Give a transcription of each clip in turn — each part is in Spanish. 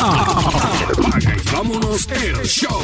Apaga y vámonos el show.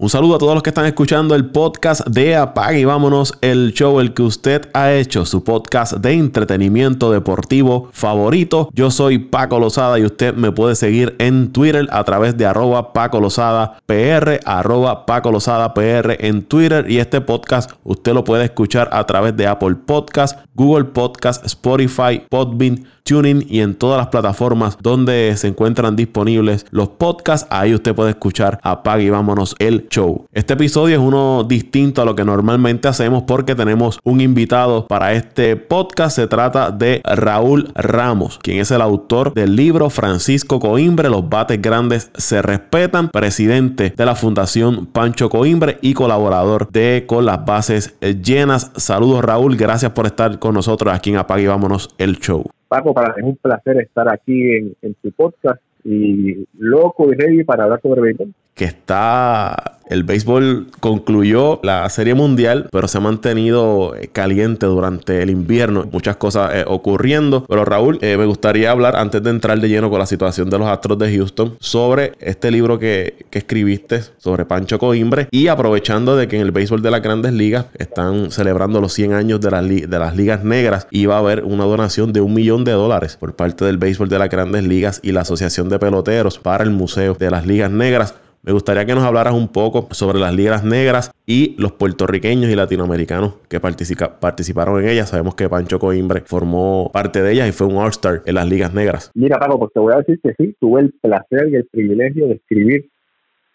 Un saludo a todos los que están escuchando el podcast de Apague y vámonos, el show, el que usted ha hecho, su podcast de entretenimiento deportivo favorito. Yo soy Paco Lozada y usted me puede seguir en Twitter a través de arroba Paco Lozada PR, arroba Paco Lozada PR en Twitter. Y este podcast usted lo puede escuchar a través de Apple Podcast, Google Podcast, Spotify, Podbean, Tuning y en todas las plataformas donde se encuentran disponibles los podcasts. Ahí usted puede escuchar Apague y vámonos el show. Este episodio es uno distinto a lo que normalmente hacemos porque tenemos un invitado para este podcast. Se trata de Raúl Ramos, quien es el autor del libro Francisco Coimbre, Los bates grandes se respetan, presidente de la Fundación Pancho Coimbre y colaborador de Con las bases llenas. Saludos Raúl, gracias por estar con nosotros aquí en Apague y vámonos el show. Paco, para mí es un placer estar aquí en, tu podcast y loco y ready para hablar sobre béisbol. Que está el béisbol concluyó la Serie Mundial, pero se ha mantenido eh, caliente durante el invierno. Muchas cosas eh, ocurriendo. Pero Raúl, eh, me gustaría hablar, antes de entrar de lleno con la situación de los Astros de Houston, sobre este libro que, que escribiste sobre Pancho Coimbre. Y aprovechando de que en el béisbol de las grandes ligas están celebrando los 100 años de, de las ligas negras y va a haber una donación de un millón de dólares por parte del béisbol de las grandes ligas y la Asociación de Peloteros para el Museo de las Ligas Negras. Me gustaría que nos hablaras un poco sobre las ligas negras y los puertorriqueños y latinoamericanos que participaron en ellas. Sabemos que Pancho Coimbre formó parte de ellas y fue un All-Star en las ligas negras. Mira, Paco, pues te voy a decir que sí, tuve el placer y el privilegio de escribir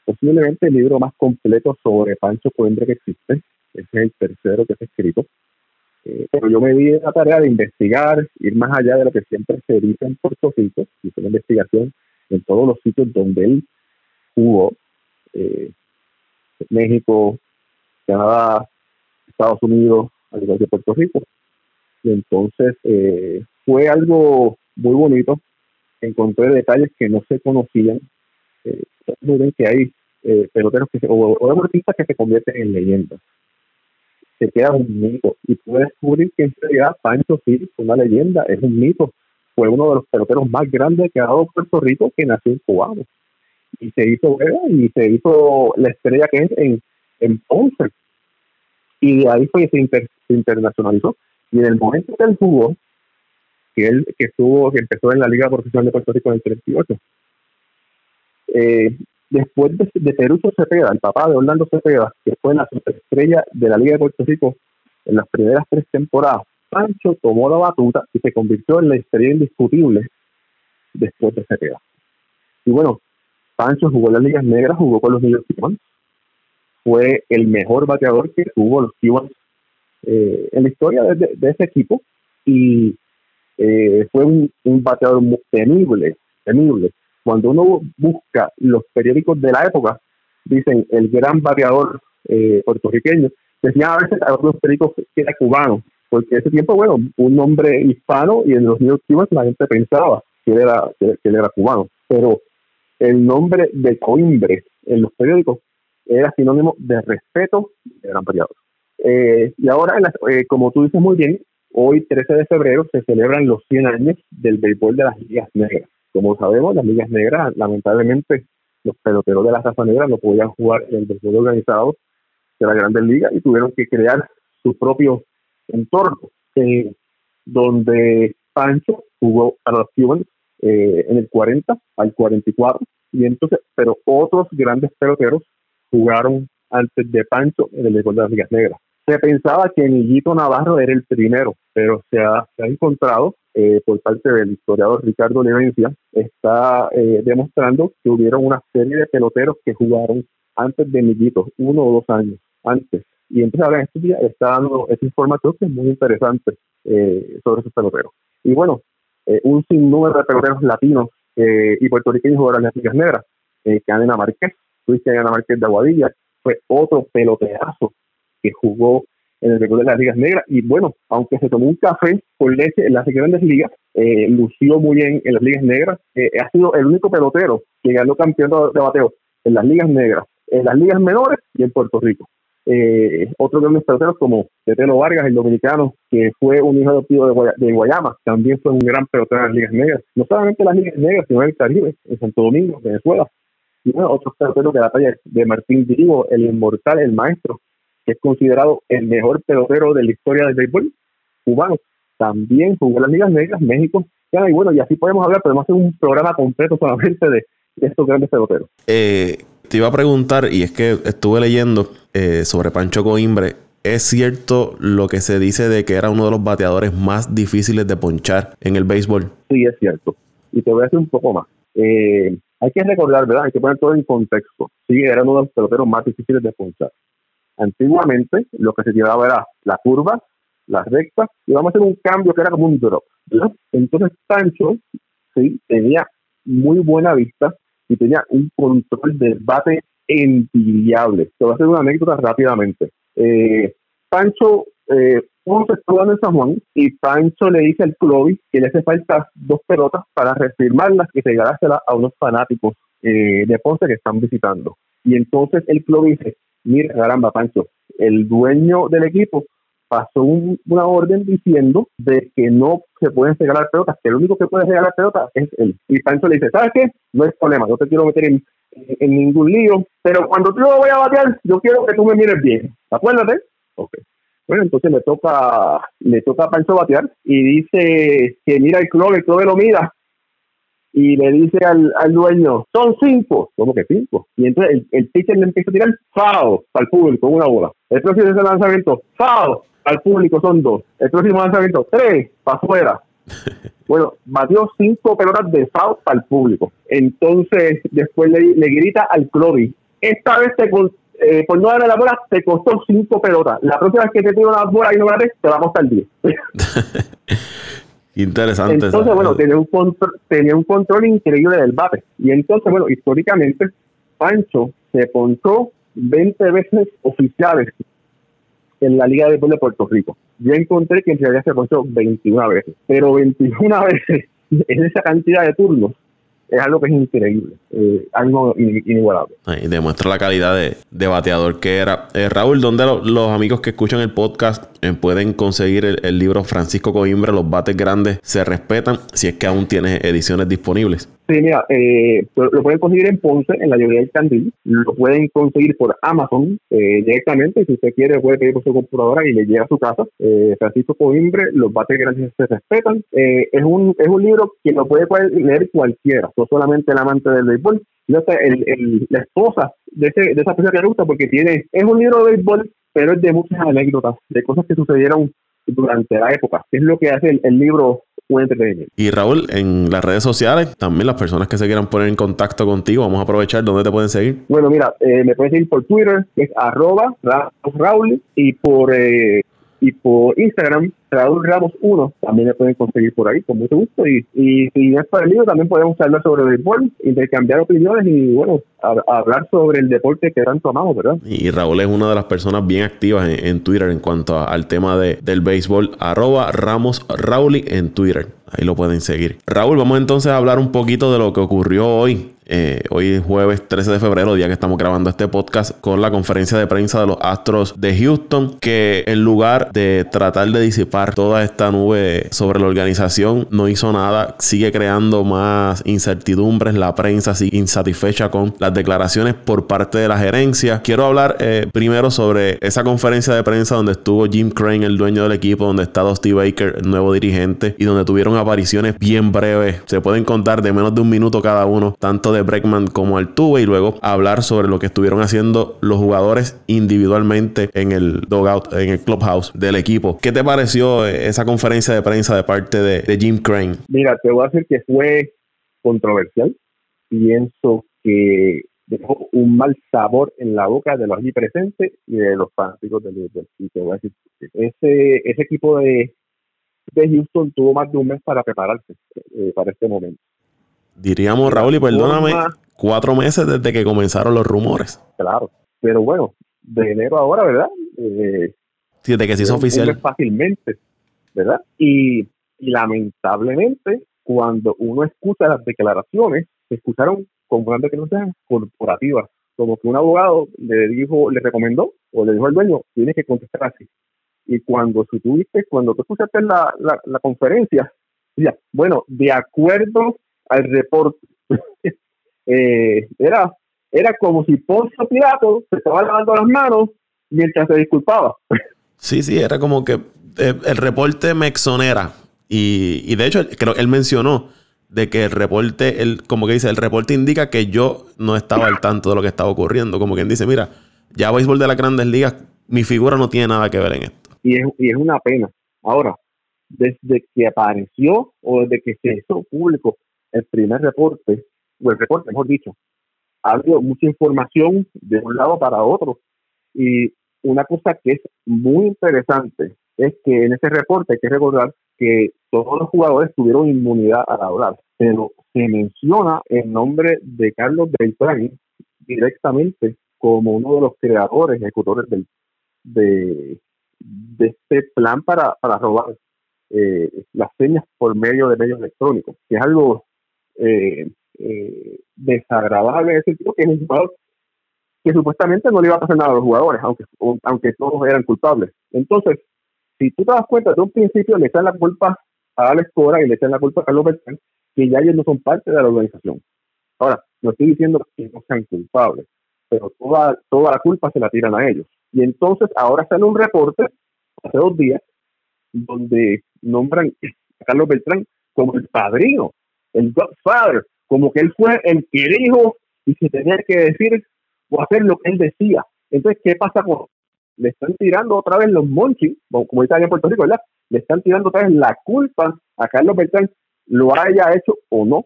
posiblemente el libro más completo sobre Pancho Coimbre que existe. Ese es el tercero que se ha escrito. Eh, pero yo me di la tarea de investigar, ir más allá de lo que siempre se dice en Puerto Rico, hice una investigación en todos los sitios donde él jugó, eh, México, Canadá, Estados Unidos, al igual que Puerto Rico. Y entonces eh, fue algo muy bonito. Encontré detalles que no se conocían. Eh, que hay eh, peloteros que o, o, deportistas que se convierten en leyendas. Se queda un mito. Y pude descubrir que en realidad Pancho sí fue una leyenda, es un mito. Fue uno de los peloteros más grandes que ha dado Puerto Rico que nació en Cubano y se hizo y se hizo la estrella que es en, en Ponce. Y ahí fue que se, internacionalizó. Y en el momento que él jugó, que él que estuvo, que empezó en la Liga Profesional de Puerto Rico en el 38, eh, después de, de Cepeda, el papá de Orlando Cepeda, que fue la superestrella de la Liga de Puerto Rico en las primeras tres temporadas, Pancho tomó la batuta y se convirtió en la estrella indiscutible después de Cepeda. Y bueno, Pancho jugó las ligas negras, jugó con los New York Cubans. Fue el mejor bateador que tuvo los Cubans eh, en la historia de, ese equipo y eh, fue un, bateador temible, temible. Cuando uno busca los periódicos de la época, dicen el gran bateador eh, puertorriqueño, decían a veces a otros periódicos que era cubano, porque ese tiempo, bueno, un nombre hispano y en los New York Cubans la gente pensaba que era, que él era cubano, pero el nombre de Coimbre en los periódicos era sinónimo de respeto de gran variador. Eh, y ahora, eh, como tú dices muy bien, hoy 13 de febrero se celebran los 100 años del béisbol de las ligas negras. Como sabemos, las ligas negras, lamentablemente, los peloteros de la raza negra no podían jugar en el béisbol organizado de la Grandes Ligas y tuvieron que crear su propio entorno, eh, donde Pancho jugó a los Cubans eh, en el 40 al 44, y entonces, pero otros grandes peloteros jugaron antes de Pancho en el béisbol de las ligas negras. Se pensaba que Miguito Navarro era el primero, pero se ha, se ha encontrado eh, por parte del historiador Ricardo Levencia, está eh, demostrando que hubieron una serie de peloteros que jugaron antes de Miguito, uno o dos años antes. Y entonces ahora en estos días está dando esa información que es muy interesante sobre esos peloteros. Y bueno, eh, un sinnúmero de peloteros latinos eh, y puertorriqueños jugaron en las ligas negras. Eh, Ana Marquez, Ana Marquez de Aguadilla, fue otro peloterazo que jugó en el recuerdo de las ligas negras. Y bueno, aunque se tomó un café con leche en las grandes ligas, eh, lució muy bien en las ligas negras. ha sido el único pelotero que ganó campeonato de bateo en las ligas negras, en las ligas menores y en Puerto Rico. Eh, otros grandes peloteros como Tetelo Vargas, el dominicano, que fue un hijo adoptivo de, de Guayama, también fue un gran pelotero en las ligas negras. No solamente en las ligas negras, sino en el Caribe, en Santo Domingo, Venezuela. Y bueno, otros peloteros de la talla de Martín Dirigo, el inmortal, el maestro, que es considerado el mejor pelotero de la historia del béisbol cubano. También jugó en las ligas negras, México, y bueno, y así podemos hablar, podemos hacer un programa completo solamente de, estos grandes peloteros. Eh, te iba a preguntar, y es que estuve leyendo eh, sobre Pancho Coimbre. ¿Es cierto lo que se dice de que era uno de los bateadores más difíciles de ponchar en el béisbol? Sí, es cierto. Y te voy a decir un poco más. Eh, hay que recordar, ¿verdad? Hay que poner todo en contexto. Sí, era uno de los peloteros más difíciles de ponchar. Antiguamente, lo que se llevaba era la curva, las rectas, y vamos a hacer un cambio que era como un drop. Entonces, Pancho, sí, tenía muy buena vista y tenía un control del bate envidiable. Te voy a hacer una anécdota rápidamente. Eh, Pancho, eh, uno se en San Juan y Pancho le dice al Clovis que le hace falta dos pelotas para reafirmarlas y regalárselas a unos fanáticos eh, de Ponce que están visitando. Y entonces el Clovis dice, mira, caramba, Pancho, el dueño del equipo pasó una orden diciendo de que no se pueden regalar pelotas, que el único que puede regalar pelotas es él. Y Pancho le dice, ¿sabes qué? No hay problema, no te quiero meter en, ningún lío, pero cuando yo voy a batear, yo quiero que tú me mires bien. Acuérdate. Ok. Bueno, entonces le toca, le toca a Pancho batear y dice que mira el club, el club lo mira y le dice al, al dueño, son cinco. ¿Cómo que cinco? Y entonces el, el pitcher le empieza a tirar FAO para el público, una bola. El próximo ese lanzamiento, FAO al público son dos. El próximo lanzamiento, tres para afuera. Bueno, batió cinco pelotas de foul para el público. Entonces, después le, le grita al Clovis, esta vez te, eh, por no darle la bola, te costó cinco pelotas. La próxima vez que te tiro una bola y no la te va a costar diez. Interesante. Entonces, bueno, tenía un, control, tenía un control increíble del bate. Y entonces, bueno, históricamente, Pancho se ponchó 20 veces oficiales en la Liga de de Puerto Rico. Yo encontré que en realidad se ponchó 21 veces, pero 21 veces en esa cantidad de turnos es algo que es increíble, eh, algo inigualable. Y demuestra la calidad de, bateador que era. Eh, Raúl, ¿dónde los amigos que escuchan el podcast eh, pueden conseguir el, libro Francisco Coimbre, Los bates grandes se respetan, si es que aún tiene ediciones disponibles? Sí, mira, eh, lo pueden conseguir en Ponce, en la librería del Candil. Lo pueden conseguir por Amazon eh, directamente. Si usted quiere, puede pedir por su computadora y le llega a su casa. Eh, Francisco Coimbre, Los bates grandes se respetan. Eh, es, un, es un libro que lo puede leer cualquiera, solamente el amante del béisbol. No sé, el, el, la esposa de, ese, de esa persona que le gusta, porque tiene es un libro de béisbol, pero es de muchas anécdotas, de cosas que sucedieron durante la época. Es lo que hace el libro y Raúl, en las redes sociales, también las personas que se quieran poner en contacto contigo, vamos a aprovechar dónde te pueden seguir. Bueno, mira, eh, me pueden seguir por Twitter, es arroba Raúl, y por eh, y por Instagram, Raúl Ramos 1, también me pueden conseguir por ahí con mucho gusto. Y, y si es para el libro, también podemos hablar sobre el béisbol, intercambiar opiniones y, bueno, hablar sobre el deporte que tanto amamos, ¿verdad? Y Raúl es una de las personas bien activas en, Twitter en cuanto al tema de, del béisbol, arroba Ramos Raúl en Twitter. Ahí lo pueden seguir. Raúl, vamos entonces a hablar un poquito de lo que ocurrió hoy eh, hoy es jueves 13 de febrero, día que estamos grabando este podcast, con la conferencia de prensa de los Astros de Houston, que en lugar de tratar de disipar toda esta nube sobre la organización, no hizo nada, sigue creando más incertidumbres, la prensa sigue insatisfecha con las declaraciones por parte de la gerencia. Quiero hablar eh, primero sobre esa conferencia de prensa donde estuvo Jim Crane, el dueño del equipo, donde está Dusty Baker, el nuevo dirigente, y donde tuvieron apariciones bien breves, se pueden contar de menos de un minuto cada uno, tanto de Breckman como Altuve y luego hablar sobre lo que estuvieron haciendo los jugadores individualmente en el dugout, en el clubhouse del equipo. ¿Qué te pareció esa conferencia de prensa de parte de, Jim Crane? Mira, te voy a decir que fue controversial. Pienso que dejó un mal sabor en la boca de los allí presentes y de los fanáticos del, decir ese, ese equipo de, de Houston tuvo más de un mes para prepararse eh, para este momento. Diríamos, Raúl, y perdóname, cuatro meses desde que comenzaron los rumores. Claro, pero bueno, de enero ahora, ¿verdad? Eh, desde que se hizo oficial. Fácilmente, ¿verdad? Y, lamentablemente, cuando uno escucha las declaraciones, se escucharon con grandes declaraciones corporativas como que un abogado le dijo, le recomendó o le dijo al dueño, tienes que contestar así. Y cuando si tuviste, cuando tú escuchaste la, la, conferencia, ya, bueno, de acuerdo al reporte, eh, era, era como si Poncio Pilato se estaba lavando las manos mientras se disculpaba. Sí, sí, era como que eh, el reporte me exonera. Y, y de hecho, creo que él mencionó de que el reporte, el, como que dice, el reporte indica que yo no estaba al tanto de lo que estaba ocurriendo. Como quien dice, mira, ya béisbol de las grandes ligas, mi figura no tiene nada que ver en esto. Y es, y es una pena. Ahora, desde que apareció o desde que se hizo público el primer reporte, o el reporte, mejor dicho, ha habido mucha información de un lado para otro. Y una cosa que es muy interesante es que en ese reporte hay que recordar que todos los jugadores tuvieron inmunidad al hablar, pero se menciona el nombre de Carlos Beltrán directamente como uno de los creadores, ejecutores del, de, de este plan para, para robar eh, las señas por medio de medios electrónicos, que es algo eh, eh, desagradable, ese tipo que es un jugador que supuestamente no le iba a pasar nada a los jugadores, aunque, aunque todos eran culpables. Entonces, si tú te das cuenta, de un principio le echan la culpa a Alex Cora y le echan la culpa a Carlos Beltrán, que ya ellos no son parte de la organización. Ahora, no estoy diciendo que no sean culpables, pero toda, toda la culpa se la tiran a ellos. Y entonces ahora sale un reporte, hace dos días, donde nombran a Carlos Beltrán como el padrino, el Godfather, como que él fue el que dijo y se tenía que decir o hacer lo que él decía. Entonces, ¿qué pasa con le están tirando otra vez los monchis, como dice en Puerto Rico, ¿verdad? Le están tirando otra vez la culpa a Carlos Beltrán, lo haya hecho o no,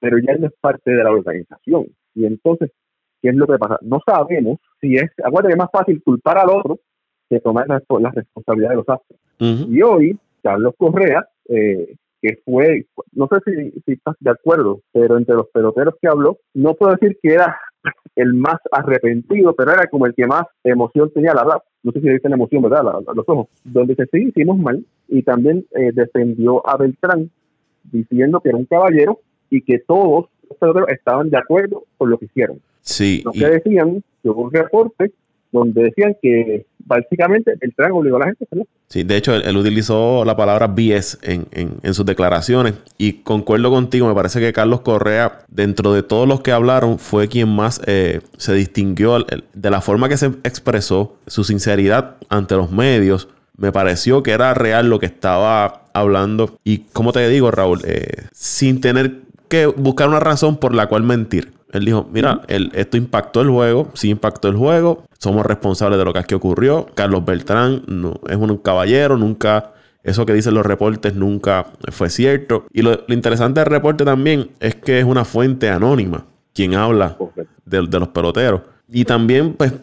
pero ya no es parte de la organización. Y entonces, ¿qué es lo que pasa? No sabemos si es, acuérdate que es más fácil culpar al otro que tomar la, responsabilidad de los actos. Y hoy, Carlos Correa, eh, que fue, no sé si, si, estás de acuerdo, pero entre los peloteros que habló, no puedo decir que era el más arrepentido, pero era como el que más emoción tenía, la verdad. No sé si dicen emoción, ¿verdad? los ojos. Donde se sí hicimos mal y también eh, defendió a Beltrán diciendo que era un caballero y que todos los peloteros estaban de acuerdo con lo que hicieron. Sí. Lo que decían, que hubo un reporte donde decían que básicamente el tren obligó a la gente a Sí, de hecho, él, utilizó la palabra BS en, en, sus declaraciones y concuerdo contigo, me parece que Carlos Correa, dentro de todos los que hablaron, fue quien más eh, se distinguió de la forma que se expresó, su sinceridad ante los medios. Me pareció que era real lo que estaba hablando y, como te digo, Raúl, eh, sin tener que buscar una razón por la cual mentir. Él dijo, mira, esto impactó el juego, sí impactó el juego, somos responsables de lo que aquí ocurrió. Carlos Beltrán no, es un caballero, nunca, eso que dicen los reportes nunca fue cierto. Y lo, interesante del reporte también es que es una fuente anónima quien habla de, los peloteros. Y también, pues,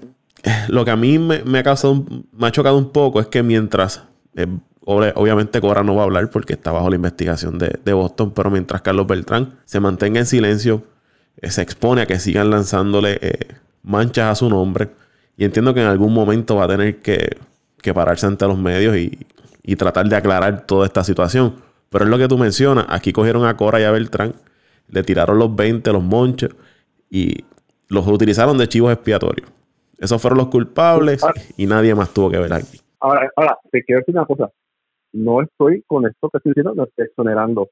lo que a mí me, ha causado, me ha chocado un poco es que mientras, eh, obviamente Cora no va a hablar porque está bajo la investigación de, de Boston, pero mientras Carlos Beltrán se mantenga en silencio, se expone a que sigan lanzándole eh, manchas a su nombre. Y entiendo que en algún momento va a tener que, pararse ante los medios y, tratar de aclarar toda esta situación. Pero es lo que tú mencionas. Aquí cogieron a Cora y a Beltrán, le tiraron los 20, los monches y los utilizaron de chivos expiatorios. Esos fueron los culpables y nadie más tuvo que ver aquí. Ahora, ahora, te quiero decir una cosa. No estoy con esto que estoy diciendo, no estoy exonerando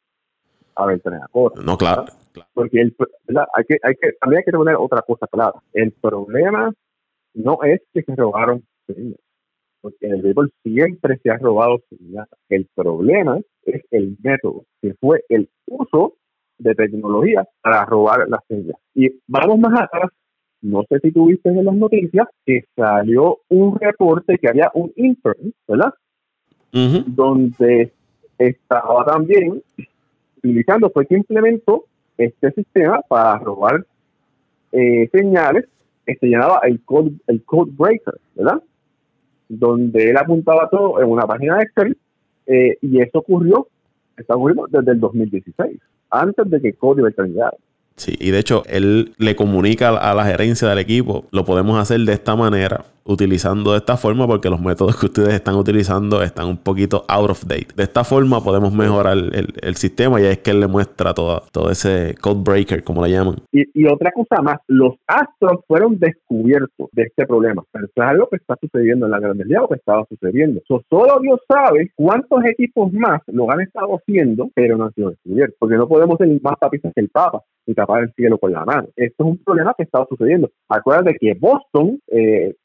a Beltrán y a Cora. No, claro. Porque el, hay que, hay que, también hay que tener otra cosa clara. El problema no es que se robaron semillas, porque en el béisbol siempre se ha robado semillas. El problema es el método, que fue el uso de tecnología para robar las semillas. Y vamos más atrás, no sé si tuviste en las noticias que salió un reporte que había un intern, ¿verdad? Donde estaba también utilizando, fue que implementó este sistema para robar eh, señales se llamaba el code, el code breaker, ¿verdad? Donde él apuntaba todo en una página de Excel eh, y eso ocurrió, está ocurriendo desde el 2016, antes de que Cody llegara. Sí, y de hecho él le comunica a la gerencia del equipo, lo podemos hacer de esta manera utilizando de esta forma porque los métodos que ustedes están utilizando están un poquito out of date. De esta forma podemos mejorar el, sistema y es que él le muestra todo, todo ese code breaker, como le llaman. Y, otra cosa más, los astros fueron descubiertos de este problema. Pero es algo que está sucediendo en la Gran Liga, que estaba sucediendo. solo Dios sabe cuántos equipos más lo han estado haciendo, pero no han sido descubiertos. Porque no podemos ser más papistas que el Papa y tapar el cielo con la mano. Esto es un problema que estaba sucediendo. Acuérdate que Boston eh,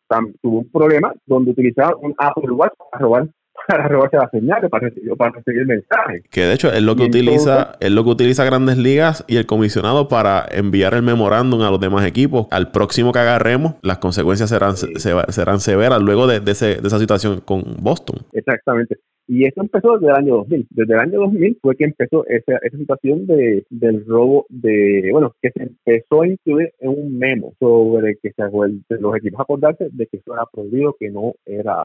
tuvo un problema donde utilizaba un Apple Watch para robar para robarse la señal para recibir, para recibir mensajes. Que de hecho es lo que utiliza, es lo que utiliza Grandes Ligas y el comisionado para enviar el memorándum a los demás equipos. Al próximo que agarremos, las consecuencias serán, serán severas luego de, de, ese, de esa situación con Boston. Exactamente. Y eso empezó desde el año 2000. Desde el año 2000 fue que empezó esa, esa situación de, del robo de, bueno, que se empezó a incluir en un memo sobre que se, los equipos acordarse de que eso era prohibido, que no era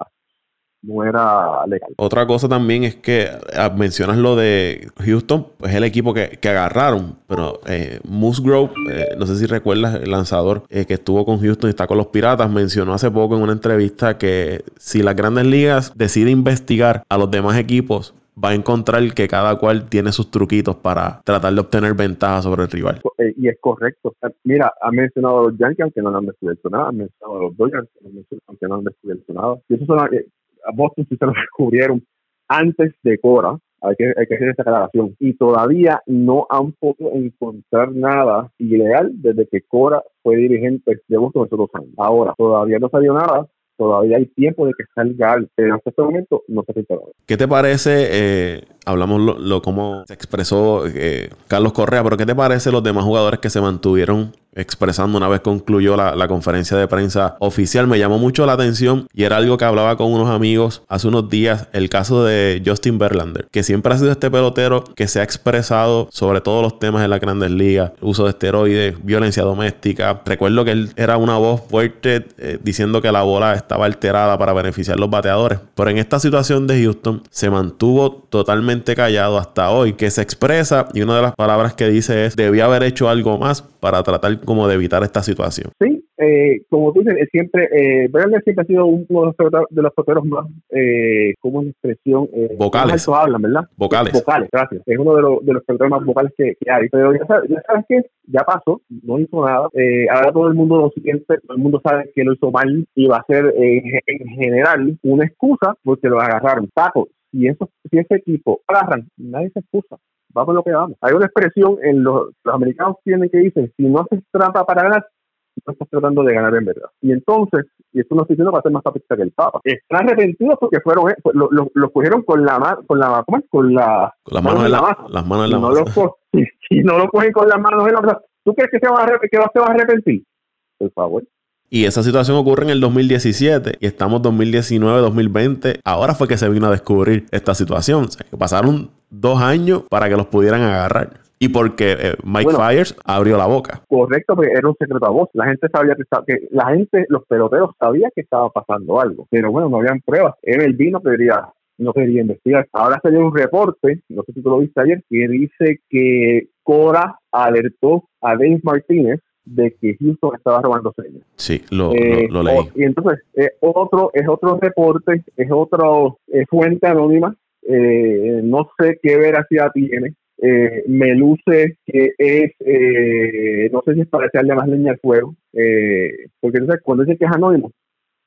no era legal. Otra cosa también es que ah, mencionas lo de Houston, pues el equipo que, agarraron, pero eh, Musgrove, eh, no sé si recuerdas, el lanzador eh, que estuvo con Houston y está con los Piratas, mencionó hace poco en una entrevista que si las grandes ligas deciden investigar a los demás equipos, va a encontrar que cada cual tiene sus truquitos para tratar de obtener ventaja sobre el rival. Eh, y es correcto. Mira, ha mencionado a los Yankees, aunque no lo han descubierto nada. Ha mencionado a los Dodgers, aunque no han descubierto nada. Y eso son, Boston sí se lo descubrieron antes de Cora, hay que, hay que hacer esa aclaración. Y todavía no han podido encontrar nada ilegal desde que Cora fue dirigente de Boston hace dos años. Ahora, todavía no salió nada, todavía hay tiempo de que salga, pero hasta este momento no se ha. ¿Qué te parece, eh, hablamos lo, lo, cómo se expresó eh, Carlos Correa, pero qué te parece los demás jugadores que se mantuvieron expresando una vez concluyó la, conferencia de prensa oficial. Me llamó mucho la atención y era algo que hablaba con unos amigos hace unos días, el caso de Justin Verlander, que siempre ha sido este pelotero que se ha expresado sobre todos los temas de la grandes ligas, uso de esteroides, violencia doméstica. Recuerdo que él era una voz fuerte eh, diciendo que la bola estaba alterada para beneficiar a los bateadores, pero en esta situación de Houston se mantuvo totalmente callado hasta hoy, que se expresa y una de las palabras que dice es, debía haber hecho algo más para tratar como de evitar esta situación. Sí, eh, como tú dices, siempre, eh, siempre ha sido uno de los, los más, eh, ¿cómo es la expresión? Eh, vocales. hablan, ¿verdad? Vocales. Vocales, gracias. Es uno de, los de los más vocales que, hay. Pero ya sabes, ya sabes que ya pasó, no hizo nada. Eh, ahora todo el mundo lo siguiente, todo el mundo sabe que lo hizo mal y va a ser en general una excusa porque lo agarraron. Taco, si, eso, si ese equipo agarran, nadie se excusa vamos lo que vamos. Hay una expresión en los, los americanos tienen que dicen, si no haces trampa para ganar, no estás tratando de ganar en verdad. Y entonces, y esto no estoy diciendo para ser más papista que el Papa, están arrepentidos porque fueron, eh, lo, lo, cogieron con la con la, ¿cómo es? Con la, las manos en la, masa. Las manos en la masa. si, no lo cogen con las manos en la masa, ¿tú crees que se van a, que se van a arrepentir? Por favor. Y esa situación ocurre en el 2017 y estamos 2019, 2020. Ahora fue que se vino a descubrir esta situación. pasaron dos años para que los pudieran agarrar. Y porque eh, Mike Fires abrió la boca. Correcto, porque era un secreto a voz. La gente sabía que, que la gente, los peloteros sabían que estaba pasando algo. Pero bueno, no habían pruebas. el vino no quería investigar. Ahora salió un reporte, no sé si tú lo viste ayer, que dice que Cora alertó a Dave Martínez de que Houston estaba robando señas. Sí, lo, eh, leí. y entonces, eh, otro, es otro reporte, es otro fuente anónima, eh, no sé qué veracidad tiene. me luce que es, no sé si es para echarle más leña al fuego, porque entonces cuando dice que es anónimo,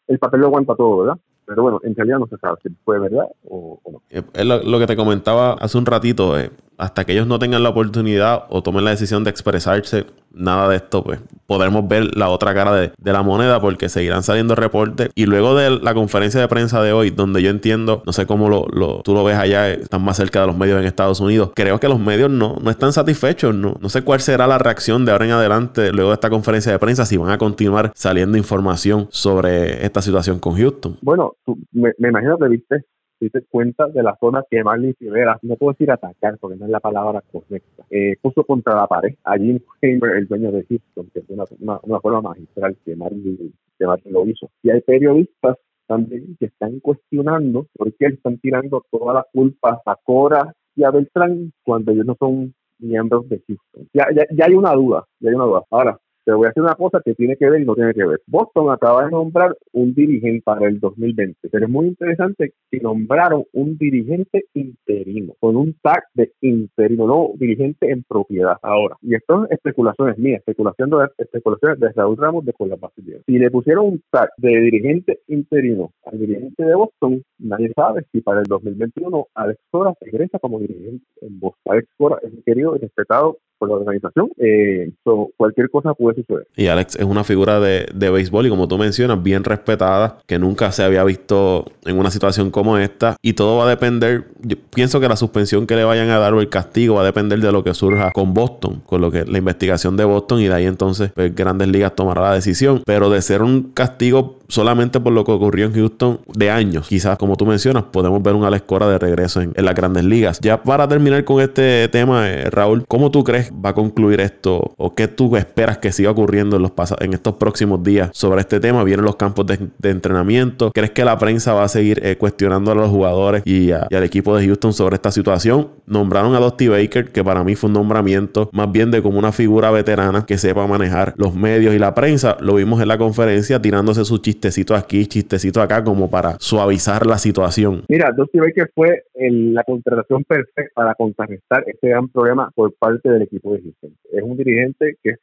el papel lo aguanta todo, ¿verdad? Pero bueno, en realidad no se sabe si fue verdad o, no. Es lo, lo, que te comentaba hace un ratito, hasta que ellos no tengan la oportunidad o tomen la decisión de expresarse, nada de esto, pues podremos ver la otra cara de, la moneda porque seguirán saliendo reportes. Y luego de la conferencia de prensa de hoy, donde yo entiendo, no sé cómo lo, tú lo ves allá, están más cerca de los medios en Estados Unidos, creo que los medios no, no están satisfechos, no, no sé cuál será la reacción de ahora en adelante luego de esta conferencia de prensa, si van a continuar saliendo información sobre esta situación con Houston. Bueno, me, me imagino que viste si te cuenta de la zona que Marlin Rivera, no puedo decir atacar porque no es la palabra correcta, eh, puso contra la pared a Jim Hamer, el dueño de Houston, que es una, una, forma magistral que Marlin, que lo hizo. Y hay periodistas también que están cuestionando por qué están tirando toda la culpa a Cora y a Beltrán cuando ellos no son miembros de Houston. Ya, ya, ya hay una duda, ya hay una duda. Ahora, te voy a decir una cosa que tiene que ver y no tiene que ver. Boston acaba de nombrar un dirigente para el 2020, pero es muy interesante que nombraron un dirigente interino, con un tag de interino, no dirigente en propiedad ahora. Y esto es especulaciones mías, especulación de, especulaciones de Raúl Ramos de con la Si le pusieron un tag de dirigente interino al dirigente de Boston, nadie sabe si para el 2021 Alex Cora regresa como dirigente en Boston. Alex Cora es un querido y respetado por la organización, eh, cualquier cosa puede suceder. Y Alex es una figura de, de, béisbol y como tú mencionas, bien respetada, que nunca se había visto en una situación como esta y todo va a depender, yo pienso que la suspensión que le vayan a dar o el castigo va a depender de lo que surja con Boston, con lo que la investigación de Boston y de ahí entonces pues, Grandes Ligas tomará la decisión, pero de ser un castigo solamente por lo que ocurrió en Houston de años, quizás como tú mencionas, podemos ver un Alex de regreso en, las Grandes Ligas. Ya para terminar con este tema, eh, Raúl, ¿cómo tú crees va a concluir esto o qué tú esperas que siga ocurriendo en, los en estos próximos días sobre este tema? Vienen los campos de, entrenamiento. ¿Crees que la prensa va a seguir eh, cuestionando a los jugadores y, al equipo de Houston sobre esta situación? Nombraron a Dusty Baker, que para mí fue un nombramiento más bien de como una figura veterana que sepa manejar los medios y la prensa. Lo vimos en la conferencia tirándose su chistecito aquí, chistecito acá, como para suavizar la situación. Mira, Dusty Baker fue la contratación perfecta para contrarrestar este gran problema por parte del equipo de Houston. Es un dirigente que es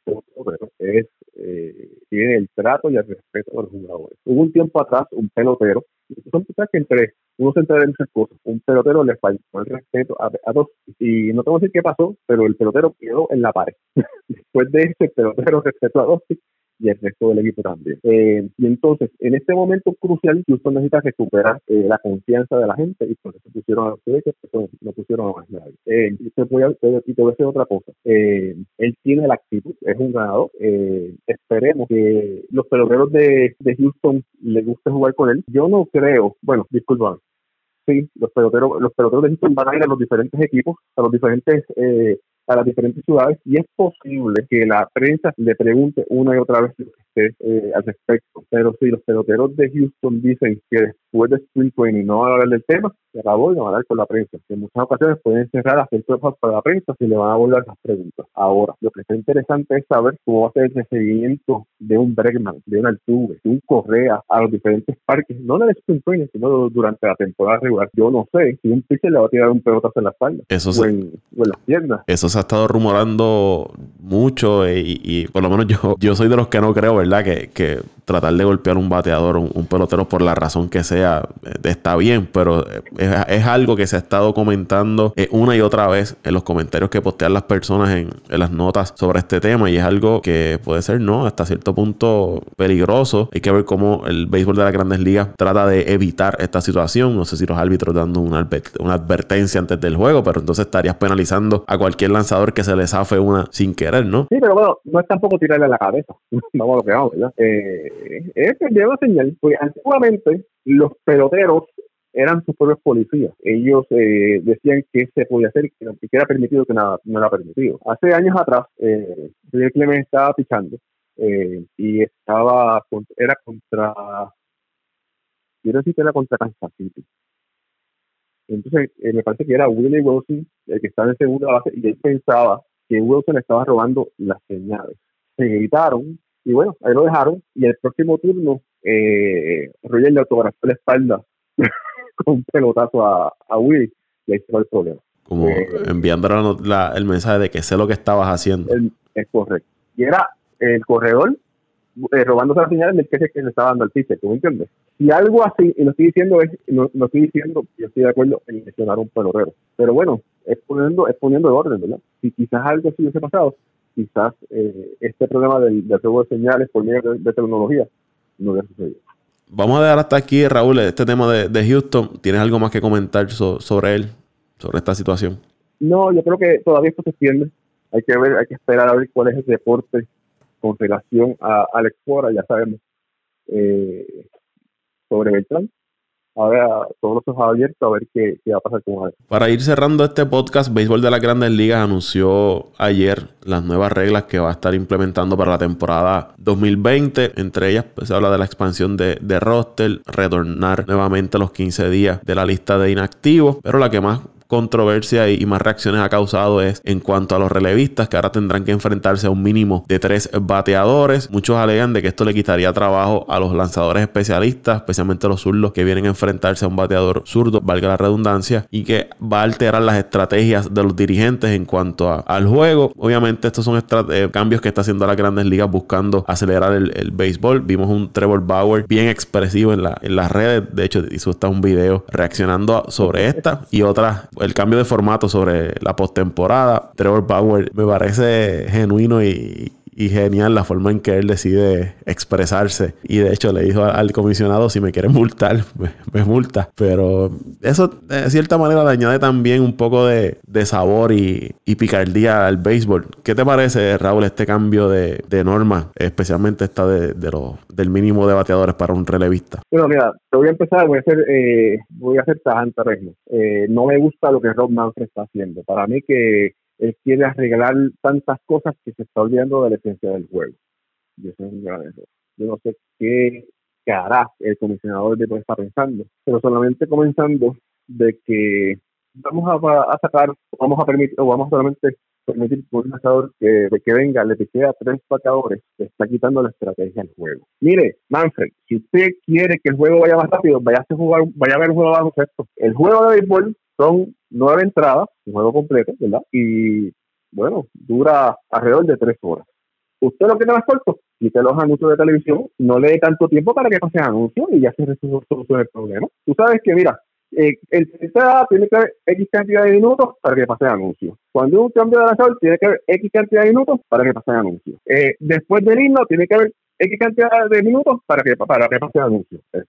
es, eh, tiene el trato y el respeto de los jugadores. Hubo un tiempo atrás un pelotero, son cosas que entre uno se entera de muchas. Un pelotero le faltó el respeto a, dos. Y no tengo que decir qué pasó, pero el pelotero quedó en la pared. Después de ese, pelotero respetó a dos y el resto del equipo también. Eh, y entonces, en este momento crucial, Houston necesita recuperar eh, la confianza de la gente y por eso pusieron a ustedes, que no pusieron a más nadie. Eh, y, te voy a, y te voy a decir otra cosa. él tiene la actitud, es un ganador. esperemos que los peloteros de, de Houston le guste jugar con él. Yo no creo, bueno, disculpa, sí, los peloteros, los peloteros de Houston van a ir a los diferentes equipos, a los diferentes eh, a las diferentes ciudades y es posible que la prensa le pregunte una y otra vez lo que esté eh, al respecto. Pero si los peloteros de Houston dicen que después de Spring Training no van a hablar del tema, se acabó y van a hablar con la prensa. en muchas ocasiones pueden cerrar las puertas para la prensa si le van a volver las preguntas. Ahora, lo que está interesante es saber cómo va a ser el seguimiento de un Bregman, de un Altuve, de un Correa a los diferentes parques, no en el Spring Training, sino durante la temporada regular. Yo no sé si un pitcher le va a tirar un pelotazo en la espalda eso o, en, las piernas. Eso se ha estado rumorando mucho eh, y, por lo menos yo, yo soy de los que no creo, ¿verdad? Que, que tratar de golpear un bateador, un, un, pelotero por la razón que sea, eh, está bien, pero eh, es, algo que se ha estado comentando una y otra vez en los comentarios que postean las personas en, las notas sobre este tema y es algo que puede ser, ¿no? Hasta cierto punto peligroso. Hay que ver cómo el béisbol de las grandes ligas trata de evitar esta situación. No sé si los árbitros dando una, advertencia antes del juego, pero entonces estarías penalizando a cualquier lanzador que se le zafe una sin querer, ¿no? Sí, pero bueno, no es tampoco tirarle a la cabeza. vamos a lo que vamos, ¿verdad? Eh, es que una señal, porque antiguamente los peloteros eran sus propios policías. Ellos eh, decían que se podía hacer que era permitido que nada no era permitido. Hace años atrás, eh, Clemens estaba pichando eh, y estaba era contra quiero decir que era contra Kansas entonces, eh, me parece que era Willie Wilson el que estaba en segunda base y él pensaba que Wilson estaba robando las señales. Se gritaron y bueno, ahí lo dejaron. Y el próximo turno, eh, Roger le autografó la espalda con un pelotazo a, a Willie y ahí se va el problema. Como eh, enviándole el mensaje de que sé lo que estabas haciendo. es correcto. Y era el corredor eh, robándose las señales del que, que le estaba dando al pitcher, ¿tú me entiendes? Si algo así, y lo estoy diciendo, es, no, estoy diciendo, yo estoy de acuerdo en mencionar un pelotero, pero bueno, es poniendo, es poniendo de orden, ¿verdad? Si quizás algo así hubiese pasado, quizás eh, este problema del, del robo de señales por medio de, tecnología no hubiera sucedido. Vamos a dejar hasta aquí, Raúl, este tema de, de Houston. ¿Tienes algo más que comentar sobre él, sobre esta situación? No, yo creo que todavía esto se extiende. Hay que ver, hay que esperar a ver cuál es el deporte con relación a Alex Cora, ya sabemos eh, sobre Beltrán. Ahora todos los ojos abiertos a ver qué, va a pasar con Alex. Para ir cerrando este podcast, Béisbol de las Grandes Ligas anunció ayer las nuevas reglas que va a estar implementando para la temporada 2020. Entre ellas pues, se habla de la expansión de, de roster, retornar nuevamente los 15 días de la lista de inactivos, pero la que más controversia y, más reacciones ha causado es en cuanto a los relevistas, que ahora tendrán que enfrentarse a un mínimo de tres bateadores. Muchos alegan de que esto le quitaría trabajo a los lanzadores especialistas, especialmente los zurdos que vienen a enfrentarse a un bateador zurdo, valga la redundancia, y que va a alterar las estrategias de los dirigentes en cuanto al juego. Obviamente, estos son eh, cambios que está haciendo las grandes ligas buscando acelerar el, béisbol. Vimos un Trevor Bauer bien expresivo en, en las redes. De hecho, hizo hasta un video reaccionando sobre esta y otras, el cambio de formato sobre la postemporada. Trevor Bauer me parece genuino y, y genial la forma en que él decide expresarse. Y de hecho le dijo al comisionado, si me quieren multar, me, multa. Pero eso de cierta manera le añade también un poco de, sabor y, picardía al béisbol. ¿Qué te parece, Raúl, este cambio de, norma, especialmente esta de, del mínimo de bateadores para un relevista? Bueno, mira, te voy a empezar, voy a hacer, eh, voy a hacer tajante, eh, no me gusta lo que Rob Manfred está haciendo. Para mí que él quiere arreglar tantas cosas que se está olvidando de la esencia del juego. Y eso es un gran error. Yo no sé qué, hará el comisionador de está pensando, pero solamente comenzando de que vamos a, sacar, vamos a permitir, o vamos solamente permitir que un lanzador que, que venga, le pique a tres pateadores, le está quitando la estrategia del juego. Mire, Manfred, si usted quiere que el juego vaya más rápido, vaya a, jugar, vaya a ver un juego de baloncesto. El juego de béisbol son nueve entradas, un juego completo, ¿verdad? Y bueno, dura alrededor de tres horas. Usted lo quiere más corto, quite los anuncios de televisión, no le dé tanto tiempo para que pase anuncios y ya se resuelve el problema. Tú sabes que, mira, eh, el TCA tiene que haber X cantidad de minutos para que pase anuncios. Cuando un cambio de lanzador, tiene que haber X cantidad de minutos para que pase anuncios. Eh, después del himno, tiene que haber X cantidad de minutos para que, para que pase anuncios. Pues,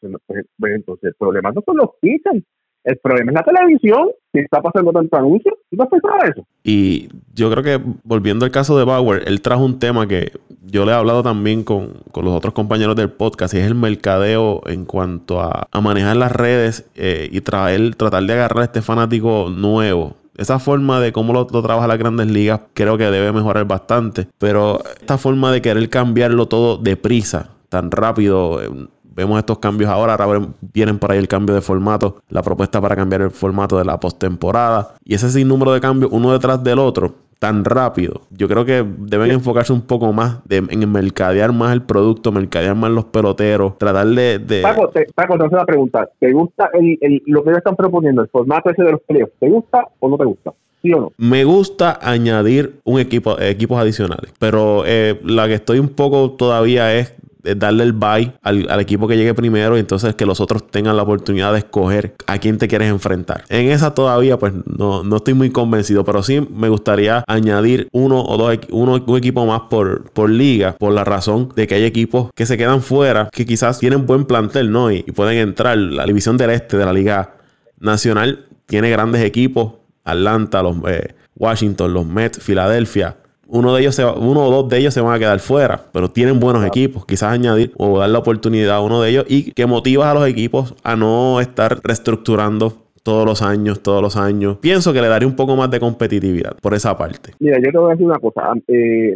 pues, entonces, el problema no son los pitchers, el problema es la televisión, si está pasando tanto anuncio, ¿tú no para eso? Y yo creo que, volviendo al caso de Bauer, él trajo un tema que yo le he hablado también con, los otros compañeros del podcast, y es el mercadeo en cuanto a, manejar las redes eh, y traer, tratar de agarrar a este fanático nuevo. Esa forma de cómo lo, lo trabaja las grandes ligas creo que debe mejorar bastante. Pero esta forma de querer cambiarlo todo deprisa, tan rápido, eh, vemos estos cambios ahora, ahora vienen por ahí el cambio de formato, la propuesta para cambiar el formato de la postemporada y ese sinnúmero de cambios uno detrás del otro tan rápido. Yo creo que deben enfocarse un poco más en mercadear más el producto, mercadear más los peloteros, tratar de... de... Paco, te, Paco, te a preguntar, ¿te gusta el, lo que ellos están proponiendo, el formato ese de los playoffs? ¿Te gusta o no te gusta? ¿Sí o no? Me gusta añadir un equipo, equipos adicionales, pero eh, la que estoy un poco todavía es darle el bye al, equipo que llegue primero y entonces que los otros tengan la oportunidad de escoger a quién te quieres enfrentar. En esa todavía pues no, no estoy muy convencido, pero sí me gustaría añadir uno o dos, uno, un equipo más por, por liga, por la razón de que hay equipos que se quedan fuera, que quizás tienen buen plantel, ¿no? Y, pueden entrar. La división del este de la liga nacional tiene grandes equipos. Atlanta, los eh, Washington, los Mets, Filadelfia, uno de ellos uno o dos de ellos se van a quedar fuera, pero tienen buenos equipos. Quizás añadir o dar la oportunidad a uno de ellos y que motivas a los equipos a no estar reestructurando todos los años, todos los años. Pienso que le daría un poco más de competitividad por esa parte. Mira, yo te voy a decir una cosa. Ah,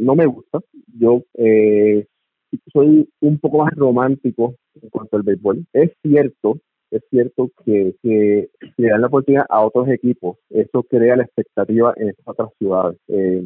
no me gusta. Yo eh, soy un poco más romántico en cuanto al béisbol. Es cierto es cierto que, que le dan la oportunidad a otros equipos, eso crea la expectativa en otras ciudades. Eh,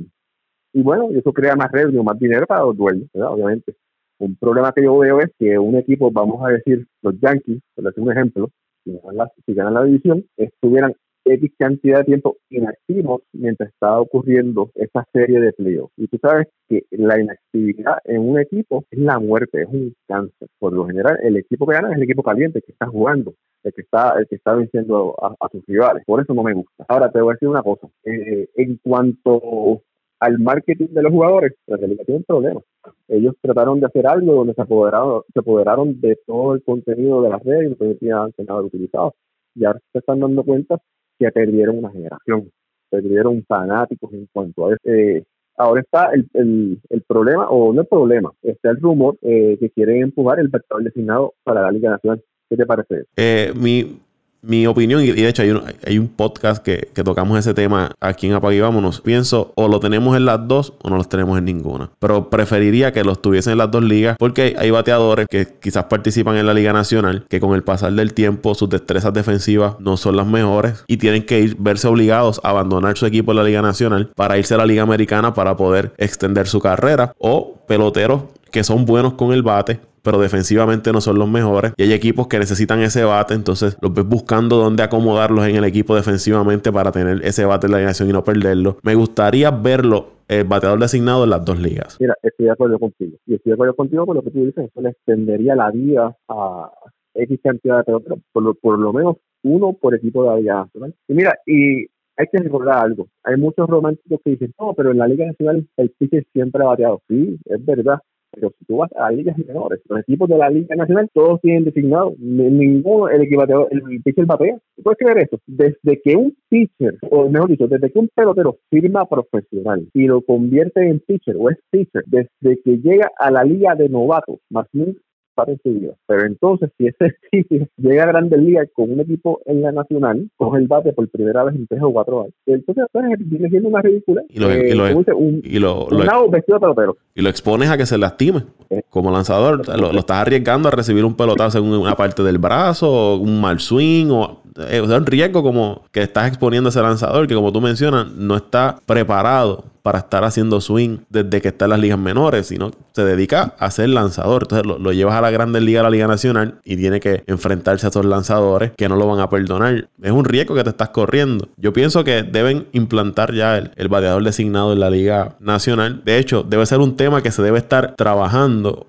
y bueno, eso crea más revenue, más dinero para los dueños, obviamente. Un problema que yo veo es que un equipo, vamos a decir, los Yankees, por decir un ejemplo, si ganan la, división, estuvieran X cantidad de tiempo inactivos mientras estaba ocurriendo esa serie de playoffs. Y tú sabes que la inactividad en un equipo es la muerte, es un cáncer. Por lo general, el equipo que gana es el equipo caliente, que está jugando, el que está, el que está venciendo a, sus rivales. Por eso no me gusta. Ahora te voy a decir una cosa. Eh, en cuanto al marketing de los jugadores, la realidad tiene un problema. Ellos trataron de hacer algo donde se apoderaron, se apoderaron de todo el contenido de las redes y no tenían nada utilizado. Y se están dando cuenta que perdieron una generación, perdieron fanáticos en cuanto a. Eh, ahora está el, el, el, problema, o no el problema, está el rumor eh, que quieren empujar el vector designado para la Liga Nacional. ¿Qué te parece? Eh, mi, mi opinión, y de hecho hay un, podcast que, tocamos ese tema aquí en Apague Vámonos. Pienso, o lo tenemos en las dos o no los tenemos en ninguna. Pero preferiría que los tuviesen en las dos ligas porque hay bateadores que quizás participan en la Liga Nacional que con el pasar del tiempo sus destrezas defensivas no son las mejores y tienen que ir, verse obligados a abandonar su equipo en la Liga Nacional para irse a la Liga Americana para poder extender su carrera o peloteros que son buenos con el bate, pero defensivamente no son los mejores. Y hay equipos que necesitan ese bate, entonces los ves buscando dónde acomodarlos en el equipo defensivamente para tener ese bate en la alineación y no perderlo. Me gustaría verlo el bateador designado en las dos ligas. Mira, estoy de acuerdo contigo. Y estoy de acuerdo contigo por lo que tú dices, eso le extendería la vida a X cantidad de peloteros, por lo, por lo menos uno por equipo de Liga Y mira, y hay que recordar algo. Hay muchos románticos que dicen, no, pero en la Liga Nacional el pitcher siempre ha bateado. Sí, es verdad. Pero si tú vas a ligas menores, los equipos de la Liga Nacional todos tienen designado, ninguno el equipo el pitcher batea. ¿Puedes creer eso? Desde que un pitcher, o mejor dicho, desde que un pelotero firma profesional y lo convierte en pitcher o es pitcher, desde que llega a la liga de novatos, más bien parecido. Pero entonces, si ese sitio llega a Grandes Ligas con un equipo en la Nacional, coge el bate por primera vez en tres o cuatro años, entonces pues, viene siendo una ridícula. Y lo, y lo, un, y lo, vestido de pelotero. Y lo expones a que se lastime. Eh. Como lanzador, lo, lo, estás arriesgando a recibir un pelotazo en una parte del brazo, un mal swing, o es un riesgo como que estás exponiendo a ese lanzador que como tú mencionas no está preparado para estar haciendo swing desde que está en las ligas menores, sino se dedica a ser lanzador. Entonces lo, llevas a la Grandes Liga, a la Liga Nacional, y tiene que enfrentarse a esos lanzadores que no lo van a perdonar. Es un riesgo que te estás corriendo. Yo pienso que deben implantar ya el, el bateador designado en la Liga Nacional. De hecho, debe ser un tema que se debe estar trabajando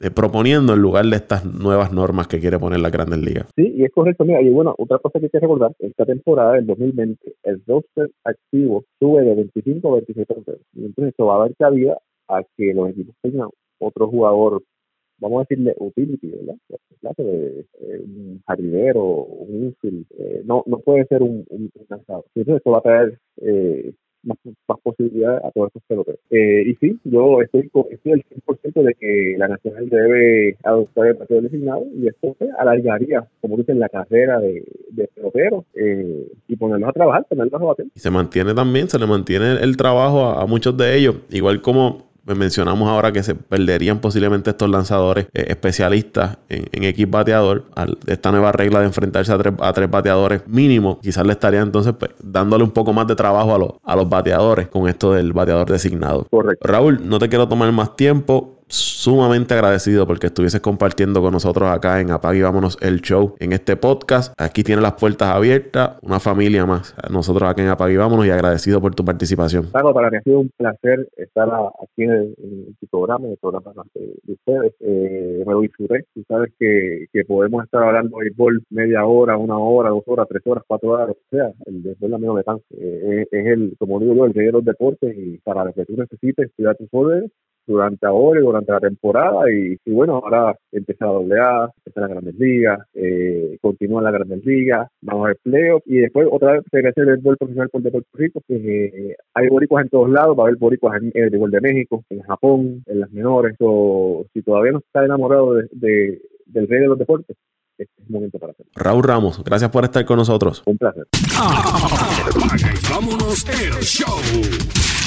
eh, proponiendo en lugar de estas nuevas normas que quiere poner la Grandes Ligas. Sí, y es correcto. Mira, y bueno, otra cosa que hay que recordar, esta temporada del 2020, el roster activo sube de 25 a 26 Y entonces esto va a dar cabida a que los equipos tengan otro jugador, vamos a decirle utility, ¿verdad? De eh, un jardinero, un infield, eh, no, no puede ser un, un, lanzador. Entonces esto va a traer eh, más, más posibilidades a todos estos peloteros. Eh, y sí, yo estoy, estoy al 100% de que la Nacional debe adoptar el partido designado y esto pues, alargaría, como dicen, la carrera de, de peloteros eh, y ponerlos a trabajar, ponerlos a bater. Y se mantiene también, se le mantiene el trabajo a muchos de ellos, igual como mencionamos ahora que se perderían posiblemente estos lanzadores eh, especialistas en, en X bateador. Al, esta nueva regla de enfrentarse a tres, a tres bateadores mínimo, quizás le estaría entonces pues, dándole un poco más de trabajo a, los a los bateadores con esto del bateador designado. Correcto. Raúl, no te quiero tomar más tiempo sumamente agradecido porque estuvieses compartiendo con nosotros acá en Apague Vámonos el Show en este podcast. Aquí tiene las puertas abiertas, una familia más. Nosotros acá en Apague Vámonos y agradecido por tu participación. Claro, para mí ha sido un placer estar aquí en, tu programa, en el programa de, ustedes. Eh, me lo disfruté. Tú sabes que, que podemos estar hablando de béisbol media hora, una hora, dos horas, tres horas, cuatro horas, o sea. El béisbol la me cansa. Es, el, como digo yo, el rey de los deportes y para lo que tú necesites, cuidar tus órdenes durante ahora y durante la temporada y, bueno, ahora empieza la doble A, empieza la Grandes Ligas, eh, continúa la Grandes Ligas, vamos a ver playoffs y después otra vez se hacer el béisbol profesional por de Puerto Rico, que eh, hay boricuas en todos lados, va a haber boricuas en, el béisbol de México, en Japón, en las menores, o si todavía no está enamorado de, del rey de los deportes, este es el momento para hacerlo. Raúl Ramos, gracias por estar con nosotros. Un placer. vámonos el show.